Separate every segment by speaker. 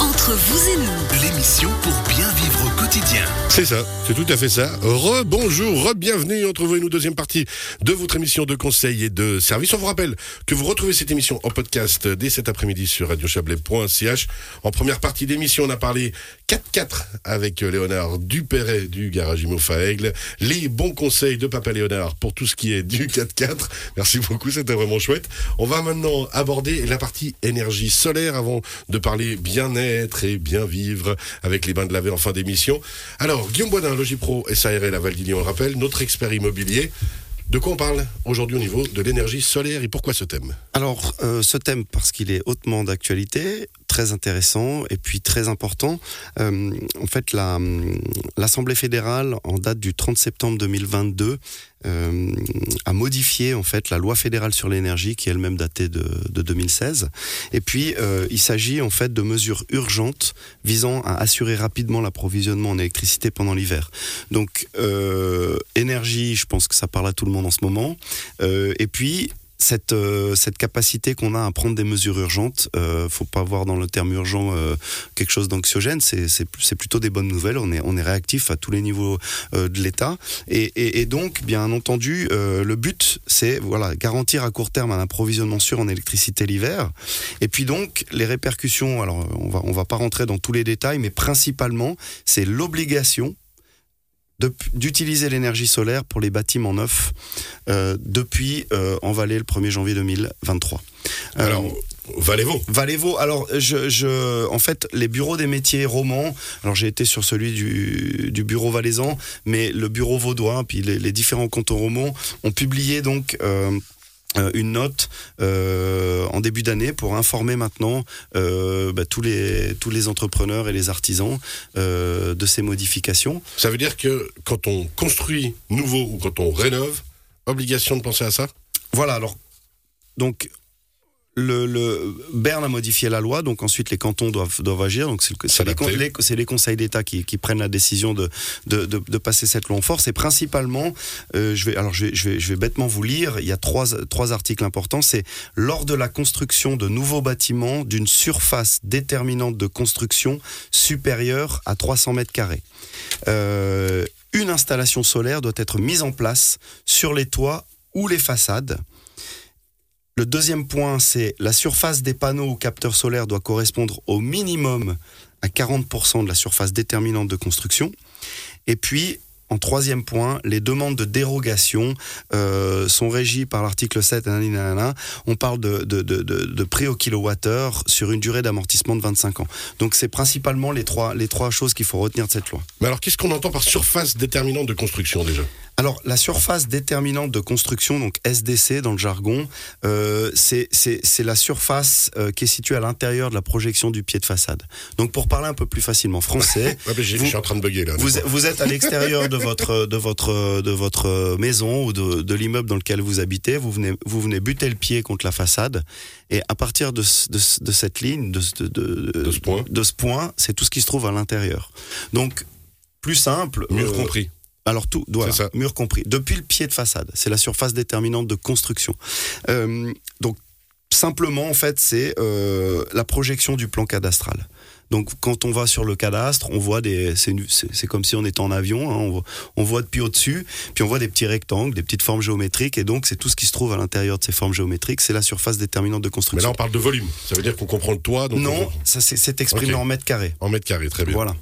Speaker 1: Entre vous et nous,
Speaker 2: L'émission pour bien vivre au quotidien.
Speaker 3: C'est ça, c'est tout à fait ça. Re-bonjour, re-bienvenue entre vous et nous, deuxième partie de votre émission de conseil et de service. On vous rappelle que vous retrouvez cette émission en podcast dès cet après-midi sur radiochablais.ch. En première partie d'émission, on a parlé 4x4 avec Léonard Dupéret du garage Imofa Aigle. Les bons conseils de Papa Léonard pour tout ce qui est du 4x4. Merci beaucoup, c'était vraiment chouette. On va maintenant aborder la partie énergie solaire avant de parler bien-être et bien vivre avec les bains de laver en fin d'émission. Alors, Guillaume Boisdin, Logipro SARL à Valdigny, on le rappelle, notre expert immobilier. De quoi on parle aujourd'hui au niveau de l'énergie solaire et pourquoi ce thème?
Speaker 4: Alors, euh, ce thème, parce qu'il est hautement d'actualité, très intéressant et puis très important. Euh, en fait, la, l'Assemblée fédérale, en date du 30 septembre 2022, euh, a modifié en fait la loi fédérale sur l'énergie, qui est elle-même datée de, de 2016. Et puis, euh, il s'agit en fait de mesures urgentes visant à assurer rapidement l'approvisionnement en électricité pendant l'hiver. Donc, euh, énergie, je pense que ça parle à tout le monde en ce moment. Euh, et puis, cette, euh, cette capacité qu'on a à prendre des mesures urgentes, euh, faut pas voir dans le terme urgent euh, quelque chose d'anxiogène, c'est, plutôt des bonnes nouvelles, on est, réactif à tous les niveaux euh, de l'État. Et, donc, bien entendu, le but, c'est voilà, garantir à court terme un approvisionnement sûr en électricité l'hiver. Et puis donc, les répercussions, alors on va, on va pas rentrer dans tous les détails, mais principalement, c'est l'obligation d'utiliser l'énergie solaire pour les bâtiments neufs euh, depuis euh, en Valais le 1er janvier 2023. Euh,
Speaker 3: Alors, Valez-vous
Speaker 4: Valévo, alors je, je, en fait, les bureaux des métiers romans, alors j'ai été sur celui du, du bureau valaisan, mais le bureau vaudois, puis les, les différents cantons romans ont publié donc euh, une note euh, en début d'année pour informer maintenant euh, bah, tous, les, tous les entrepreneurs et les artisans euh, de ces modifications.
Speaker 3: Ça veut dire que quand on construit nouveau ou quand on rénove, obligation de penser à ça?
Speaker 4: Voilà, alors, donc, le, le Berne a modifié la loi, donc ensuite les cantons doivent, doivent agir. Donc c'est le- c'est les, les conseils d'État qui, qui prennent la décision de, de, de, de passer cette loi en force. Et principalement, euh, je vais, alors je vais, je vais, je vais bêtement vous lire. Il y a trois, trois articles importants. C'est lors de la construction de nouveaux bâtiments d'une surface déterminante de construction supérieure à 300 mètres carrés. Euh, une installation solaire doit être mise en place sur les toits ou les façades. Le deuxième point, c'est la surface des panneaux ou capteurs solaires doit correspondre au minimum à 40% de la surface déterminante de construction. Et puis, en troisième point, les demandes de dérogation euh, sont régies par l'article 7. nanani, nanana. On parle de, de prix au kilowattheure sur une durée d'amortissement de 25 ans. Donc c'est principalement les trois, les trois choses qu'il faut retenir de cette loi.
Speaker 3: Mais alors, qu'est-ce qu'on entend par surface déterminante de construction déjà?
Speaker 4: Alors, la surface déterminante de construction, donc SDC dans le jargon, euh, c'est c'est- c'est la surface euh, qui est située à l'intérieur de la projection du pied de façade. Donc, pour parler un peu plus facilement français,
Speaker 3: Ouais,
Speaker 4: Vous-
Speaker 3: Je suis en train de bugger là.
Speaker 4: vous, vous êtes à l'extérieur de votre, de, votre, de votre maison ou de, de l'immeuble dans lequel vous habitez, vous venez, vous venez buter le pied contre la façade, et à partir de, ce- de, de cette ligne, de, ce- de, de,
Speaker 3: De ce point.
Speaker 4: de ce point, c'est tout ce qui se trouve à l'intérieur. Donc, plus simple.
Speaker 3: Mur
Speaker 4: euh,
Speaker 3: compris.
Speaker 4: Alors tout,
Speaker 3: ça.
Speaker 4: mur compris. Depuis le pied de façade, c'est la surface déterminante de construction. Euh, donc simplement, en fait, c'est euh, la projection du plan cadastral. Donc quand on va sur le cadastre, on voit des, c'est comme si on était en avion, hein, on, voit, on voit depuis au-dessus, puis on voit des petits rectangles, des petites formes géométriques, et donc c'est tout ce qui se trouve à l'intérieur de ces formes géométriques, c'est la surface déterminante de
Speaker 3: Mais
Speaker 4: construction.
Speaker 3: là, on parle de volume. Ça veut dire qu'on comprend le toit. Donc
Speaker 4: non,
Speaker 3: on-
Speaker 4: ça c'est exprimé en mètres carrés.
Speaker 3: En mètres carrés, très bien.
Speaker 4: Voilà.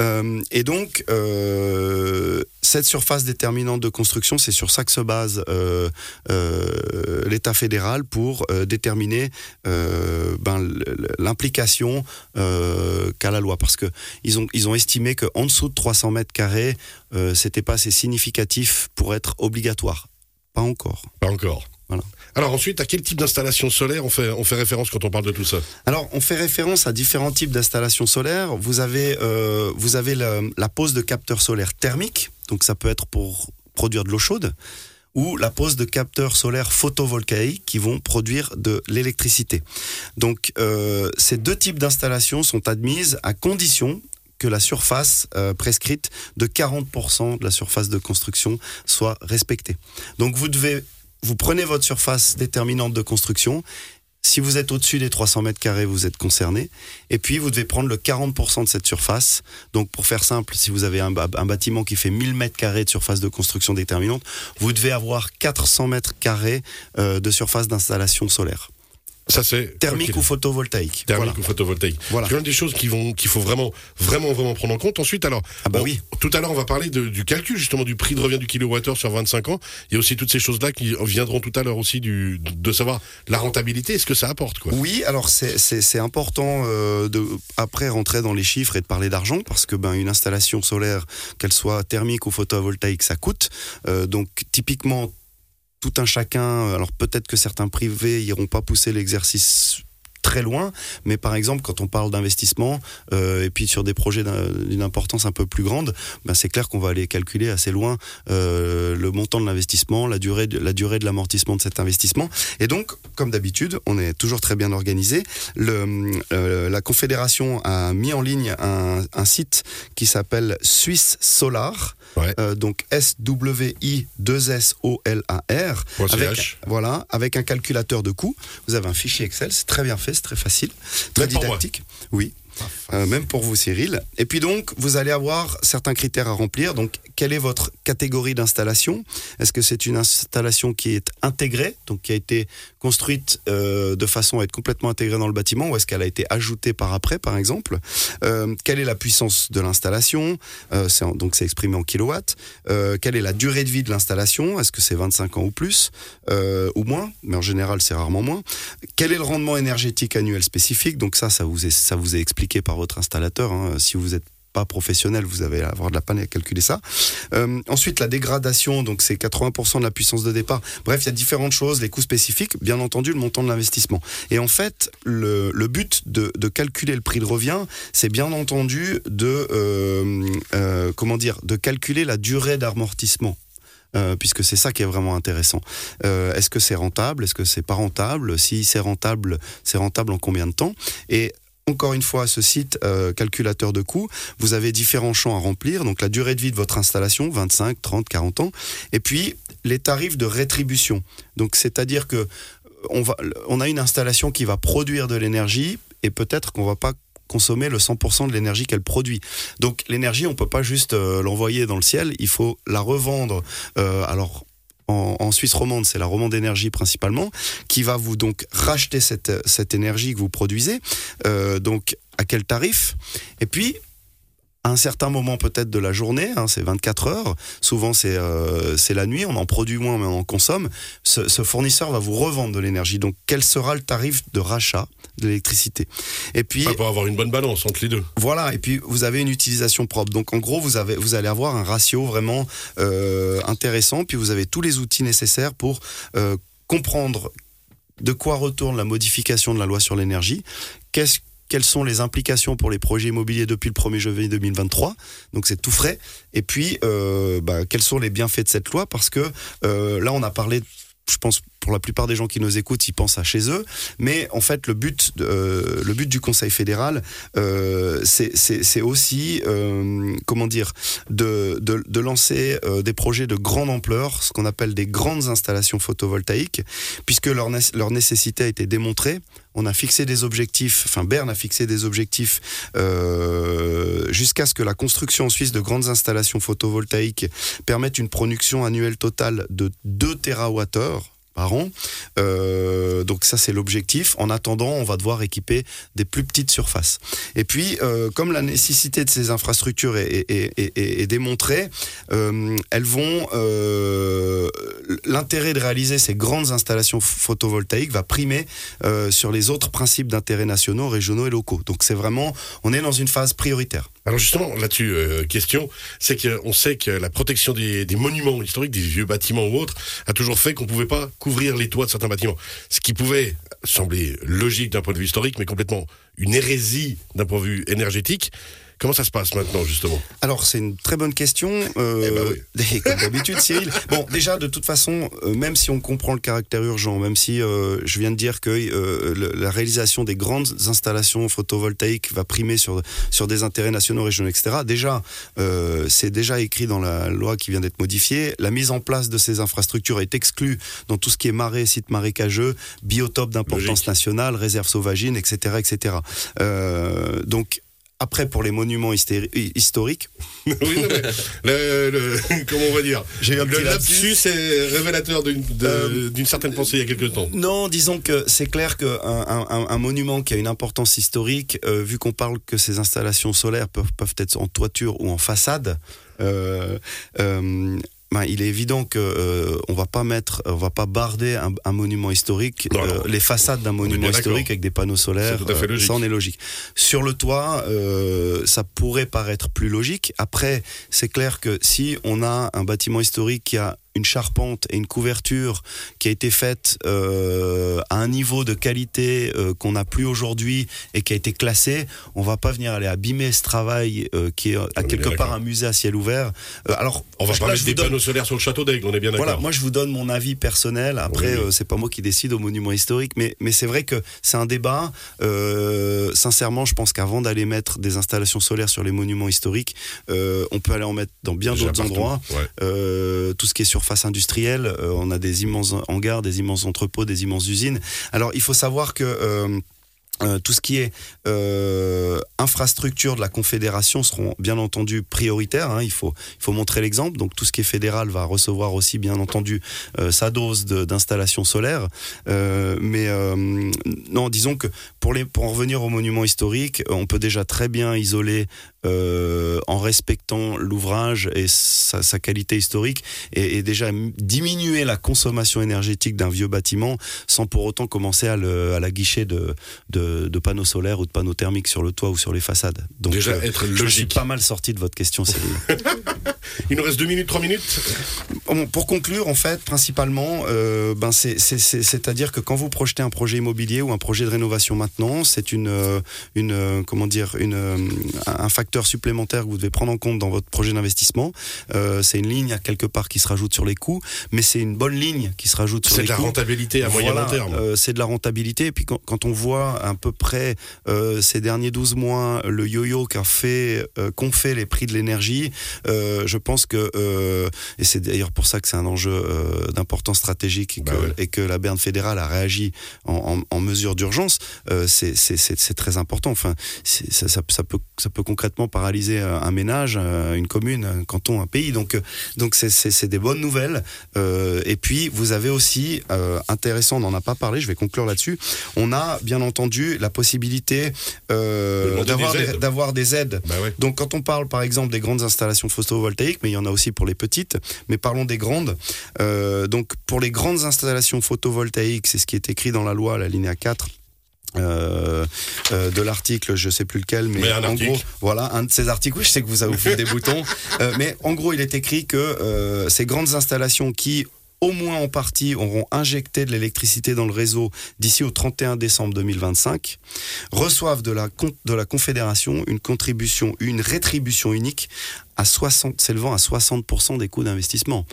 Speaker 4: Euh, et donc, euh, cette surface déterminante de construction, c'est sur ça que se base euh, l'État fédéral pour déterminer ben, l'implication qu'a la loi. Parce que ils ont, ils ont estimé qu'en dessous de 300 mètres carrés, c'était pas assez significatif pour être obligatoire. Pas encore.
Speaker 3: Pas encore.
Speaker 4: Voilà.
Speaker 3: Alors ensuite, à quel type d'installation solaire on fait, on fait référence quand on parle de tout ça?
Speaker 4: Alors, on fait référence à différents types d'installations solaires. Vous avez, euh, vous avez la, pose de capteurs solaires thermiques, donc ça peut être pour produire de l'eau chaude, ou la pose de capteurs solaires photovoltaïques qui vont produire de l'électricité. Donc, euh, ces deux types d'installations sont admises à condition que la surface euh, prescrite de 40% de la surface de construction soit respectée. Donc, vous devez, vous prenez votre surface déterminante de construction Si vous êtes au-dessus des 300 mètres carrés, vous êtes concerné. Et puis, vous devez prendre le 40% de cette surface. Donc, pour faire simple, si vous avez un, bâtiment qui fait 1000 mètres carrés de surface de construction déterminante, vous devez avoir 400 mètres carrés euh, de surface d'installation solaire.
Speaker 3: Ça c'est
Speaker 4: thermique ou photovoltaïque.
Speaker 3: Thermique ou photovoltaïque. Voilà. C'est des choses qui vont qu'il faut vraiment vraiment vraiment prendre en compte. Ensuite alors
Speaker 4: ah bah oui.
Speaker 3: tout à l'heure on va parler de, du calcul justement du prix de revient du kilowattheure sur 25 ans. Il y a aussi toutes ces choses là qui viendront tout à l'heure aussi du de savoir la rentabilité, est-ce que ça apporte quoi.
Speaker 4: Oui, alors c'est c'est important euh, de après rentrer dans les chiffres et de parler d'argent parce que ben une installation solaire qu'elle soit thermique ou photovoltaïque ça coûte. Euh, donc typiquement tout un chacun, alors peut-être que certains privés iront pas pousser l'exercice très loin, mais par exemple quand on parle d'investissement euh, et puis sur des projets d'une importance un peu plus grande, ben c'est clair qu'on va aller calculer assez loin euh, le montant de l'investissement, la durée de, la durée de l'amortissement de cet investissement. Et donc, comme d'habitude, on est toujours très bien organisé. Le, euh, la Confédération a mis en ligne un, un site qui s'appelle Suisse Solar.
Speaker 3: Ouais.
Speaker 4: Euh, donc S-W-I-2-S-O-L-A-R.
Speaker 3: Avec,
Speaker 4: voilà, avec un calculateur de coûts. Vous avez un fichier Excel, c'est très bien fait, c'est très facile, très
Speaker 3: Même pour
Speaker 4: didactique. Oui. Euh, même pour vous, Cyril. Et puis donc, vous allez avoir certains critères à remplir. Donc, quelle est votre catégorie d'installation Est-ce que c'est une installation qui est intégrée, donc qui a été construite euh, de façon à être complètement intégrée dans le bâtiment, ou est-ce qu'elle a été ajoutée par après, par exemple? Euh, Quelle est la puissance de l'installation? Euh, Donc, c'est exprimé en kilowatts. Euh, quelle est la durée de vie de l'installation? Est-ce que c'est 25 ans ou plus? Ou moins Mais en général, c'est rarement moins. Quel est le rendement énergétique annuel spécifique? Donc ça, ça vous est, ça vous est expliqué par votre installateur. hein. Si vous êtes professionnel, vous allez avoir de la panne à calculer ça. Euh, ensuite, la dégradation, donc c'est 80% de la puissance de départ. Bref, il y a différentes choses, les coûts spécifiques, bien entendu, le montant de l'investissement. Et en fait, le, but de, calculer le prix de revient, c'est bien entendu de euh, euh, comment dire, de calculer la durée d'amortissement. Puisque c'est ça qui est vraiment intéressant. Est-ce que c'est rentable? Est-ce que c'est pas rentable? Si c'est rentable, c'est rentable en combien de temps? Et encore une fois, ce site euh, calculateur de coûts, vous avez différents champs à remplir. Donc la durée de vie de votre installation, 25, 30, 40 ans. Et puis les tarifs de rétribution. Donc c'est-à-dire que euh, on, a une installation qui va produire de l'énergie et peut-être qu'on va pas consommer le 100% de l'énergie qu'elle produit. Donc l'énergie, on peut pas juste euh, l'envoyer dans le ciel, il faut la revendre. Alors en, Suisse romande, c'est la romande énergie principalement, qui va vous donc racheter cette, cette énergie que vous produisez. Euh, donc à quel tarif? Et puis à un certain moment peut-être de la journée, hein, c'est 24 heures, souvent c'est euh, la nuit, on en produit moins mais on en consomme, ce, ce fournisseur va vous revendre de l'énergie. Donc quel sera le tarif de rachat de l'électricité? Et puis
Speaker 3: Enfin, pour avoir une bonne balance entre les deux.
Speaker 4: voilà, et puis vous avez une utilisation propre. Donc en gros, vous, avez, vous allez avoir un ratio vraiment euh, intéressant, puis vous avez tous les outils nécessaires pour euh, comprendre de quoi retourne la modification de la loi sur l'énergie, qu'est-ce quelles sont les implications pour les projets immobiliers depuis le 1er janvier 2023 Donc c'est tout frais. Et puis, euh, bah, quels sont les bienfaits de cette loi? Parce que euh, là, on a parlé, je pense, pour la plupart des gens qui nous écoutent, ils pensent à chez eux. Mais en fait, le but, euh, le but du Conseil fédéral, euh, c'est- aussi, euh, comment dire, de, de, lancer des projets de grande ampleur, ce qu'on appelle des grandes installations photovoltaïques, puisque leur, leur nécessité a été démontrée. On a fixé des objectifs, enfin Berne a fixé des objectifs jusqu'à ce que la construction en Suisse de grandes installations photovoltaïques permette une production annuelle totale de 2 TWh Euh, donc ça c'est l'objectif. En attendant, on va devoir équiper des plus petites surfaces. Et puis, euh, comme la nécessité de ces infrastructures est, démontrée, euh, l'intérêt de réaliser ces grandes installations photovoltaïques va primer sur les autres principes d'intérêt nationaux, régionaux et locaux. Donc c'est vraiment, on est dans une phase prioritaire.
Speaker 3: Alors justement, là-dessus, euh, question, c'est qu'on sait que la protection des, monuments historiques, des vieux bâtiments ou autres, a toujours fait qu'on pouvait pas couvrir les toits de certains bâtiments. Ce qui pouvait sembler logique d'un point de vue historique, mais complètement une hérésie d'un point de vue énergétique. Comment ça se passe maintenant, justement?
Speaker 4: Alors, c'est une très bonne question. Euh,
Speaker 3: Eh ben oui.
Speaker 4: Comme d'habitude, Cyril. Bon, déjà, de toute façon, euh, même si on comprend le caractère urgent, même si euh, je viens de dire que euh, le- la réalisation des grandes installations photovoltaïques va primer sur, sur des intérêts nationaux, régionaux, etc., déjà, euh, c'est déjà écrit dans la loi qui vient d'être modifiée. La mise en place de ces infrastructures est exclue dans tout ce qui est marais, sites marécageux, biotopes d'importance nationale, réserves sauvagines, etc., etc. Euh, donc, après, pour les monuments historiques,
Speaker 3: Oui, non, mais le, le- comment on va dire
Speaker 4: J'ai un
Speaker 3: Le lapsus est révélateur d'une
Speaker 4: Euh,
Speaker 3: d'une certaine pensée il y a quelques temps.
Speaker 4: Non, disons que c'est clair qu'un un, monument qui a une importance historique, euh, vu qu'on parle que ces installations solaires peuvent, peuvent être en toiture ou en façade, euh, ben, il est évident que euh, on va pas mettre, on va pas barder un, un monument historique,
Speaker 3: Non,
Speaker 4: euh, les façades d'un monument historique avec des panneaux solaires.
Speaker 3: Tout à fait
Speaker 4: euh,
Speaker 3: logique.
Speaker 4: ça en est logique. Sur le toit, euh, ça pourrait paraître plus logique. Après, c'est clair que si on a un bâtiment historique qui a une charpente et une couverture qui a été faite euh, à un niveau de qualité euh, qu'on n'a plus aujourd'hui et qui a été classé, on va pas venir aller abîmer ce travail euh, qui est à
Speaker 3: est
Speaker 4: quelque part un musée à ciel ouvert. Alors,
Speaker 3: On va
Speaker 4: là,
Speaker 3: pas
Speaker 4: je
Speaker 3: mettre des
Speaker 4: donne-
Speaker 3: panneaux solaires sur le château d'Aigle, on est bien d'accord.
Speaker 4: voilà, moi je vous donne mon avis personnel. Après,
Speaker 3: Oui.
Speaker 4: c'est pas moi qui décide au monument historique, mais mais c'est vrai que c'est un débat. Sincèrement, je pense qu'avant d'aller mettre des installations solaires sur les monuments historiques, on peut aller en mettre dans bien d'autres endroits.
Speaker 3: Ouais.
Speaker 4: Tout ce qui est surface industrielle, euh, on a des immenses hangars, des immenses entrepôts, des immenses usines. Alors il faut savoir que euh, tout ce qui est euh, infrastructure de la Confédération seront bien entendu prioritaires. hein. il, faut, il faut montrer l'exemple. Donc tout ce qui est fédéral va recevoir aussi bien entendu euh, sa dose d'installation solaire. Mais non, disons que pour, les, pour en revenir aux monuments historiques, on peut déjà très bien isoler en respectant l'ouvrage et sa, qualité historique et, déjà diminuer la consommation énergétique d'un vieux bâtiment sans pour autant commencer à, la guichet de, de, de panneaux solaires ou de panneaux thermiques sur le toit ou sur les façades. Donc
Speaker 3: Déjà
Speaker 4: euh,
Speaker 3: être
Speaker 4: je suis
Speaker 3: logique.
Speaker 4: pas mal sorti de votre question, Cyril.
Speaker 3: Il nous reste deux minutes, trois minutes.
Speaker 4: Bon, pour conclure, en fait, principalement, euh, ben c'est, c'est, c'est, c'est-à-dire que quand vous projetez un projet immobilier ou un projet de rénovation maintenant, c'est une, euh, une, euh, comment dire, une, euh, un facteur supplémentaire que vous devez prendre en compte dans votre projet d'investissement. Euh, c'est une ligne à quelque part qui se rajoute sur les coûts, mais c'est une bonne ligne qui se rajoute sur
Speaker 3: C'est
Speaker 4: les
Speaker 3: de la
Speaker 4: coûts.
Speaker 3: rentabilité à moyen long terme.
Speaker 4: euh, c'est de la rentabilité. Et puis quand, quand on voit à peu près euh, ces derniers 12 mois le yo-yo fait, euh, qu'ont fait les prix de l'énergie, euh, je pense que, et c'est d'ailleurs pour ça que c'est un enjeu d'importance stratégique et que,
Speaker 3: Bah ouais.
Speaker 4: et que la Berne fédérale a réagi en, en- en mesure d'urgence, c'est- très important. Enfin, ça, ça, ça peut, ça peut concrètement paralyser un ménage, une commune, un canton, un pays. Donc, donc c'est- des bonnes nouvelles. Euh, et puis, vous avez aussi, euh, intéressant, on n'en a pas parlé, je vais conclure là-dessus, on a bien entendu la possibilité euh, d'avoir
Speaker 3: des
Speaker 4: des,
Speaker 3: aides.
Speaker 4: d'avoir des aides.
Speaker 3: Bah ouais.
Speaker 4: Donc quand on parle par exemple des grandes installations photovoltaïques, mais il y en a aussi pour les petites, mais parlons des grandes. Euh, donc pour les grandes installations photovoltaïques, c'est ce qui est écrit dans la loi, la linéa 4. euh, euh, de l'article, je sais plus lequel, mais,
Speaker 3: Mais
Speaker 4: en
Speaker 3: article.
Speaker 4: gros, voilà, un de ces articles. Oui, je sais que vous avez fait des boutons, Euh, mais en gros, il est écrit que ces grandes installations qui au moins en partie auront injecté de l'électricité dans le réseau d'ici au 31 décembre 2025, reçoivent de la, de la Confédération une contribution, une rétribution unique à 60, s'élevant à 60% des coûts d'investissement.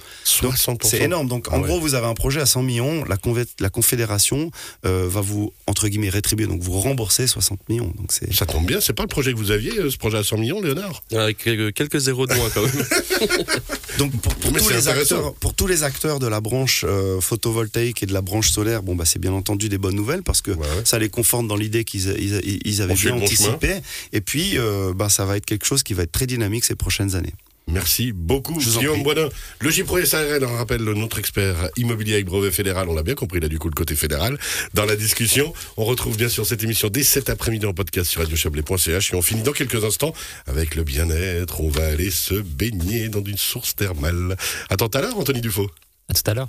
Speaker 4: Donc,
Speaker 3: 60%.
Speaker 4: C'est énorme. Donc,
Speaker 3: Ah
Speaker 4: en
Speaker 3: ouais.
Speaker 4: gros, vous avez un projet à 100 millions. La, Confédération euh, va vous, entre guillemets, rétribuer, donc vous rembourser 60 millions. Donc, c'est.
Speaker 3: Ça tombe bien, c'est pas le projet que vous aviez, euh, ce projet à 100 millions, Léonard?
Speaker 1: Avec euh, quelques zéros de moins quand même.
Speaker 4: Donc, pour, tous les acteurs, pour tous les acteurs de la branche euh, photovoltaïque et de la branche solaire, bon, bah, c'est bien entendu des bonnes nouvelles parce que
Speaker 3: Ouais,
Speaker 4: ça les conforte dans l'idée qu'ils ils, ils avaient
Speaker 3: On
Speaker 4: bien
Speaker 3: bon
Speaker 4: anticipé. Et puis, euh, bah, ça va être quelque chose qui va être très dynamique ces prochaines années.
Speaker 3: Merci beaucoup,
Speaker 4: Je
Speaker 3: Guillaume. Boisdin. Le J-Pro SARL, on rappelle notre expert immobilier avec brevet fédéral. On l'a bien compris, il a du coup le côté fédéral. Dans la discussion, on retrouve bien sûr cette émission dès cet après-midi en podcast sur radiochablais.ch et on finit dans quelques instants avec le bien-être. On va aller se baigner dans une source thermale. À tout à l'heure, Anthony Dufaux.
Speaker 5: À tout à l'heure.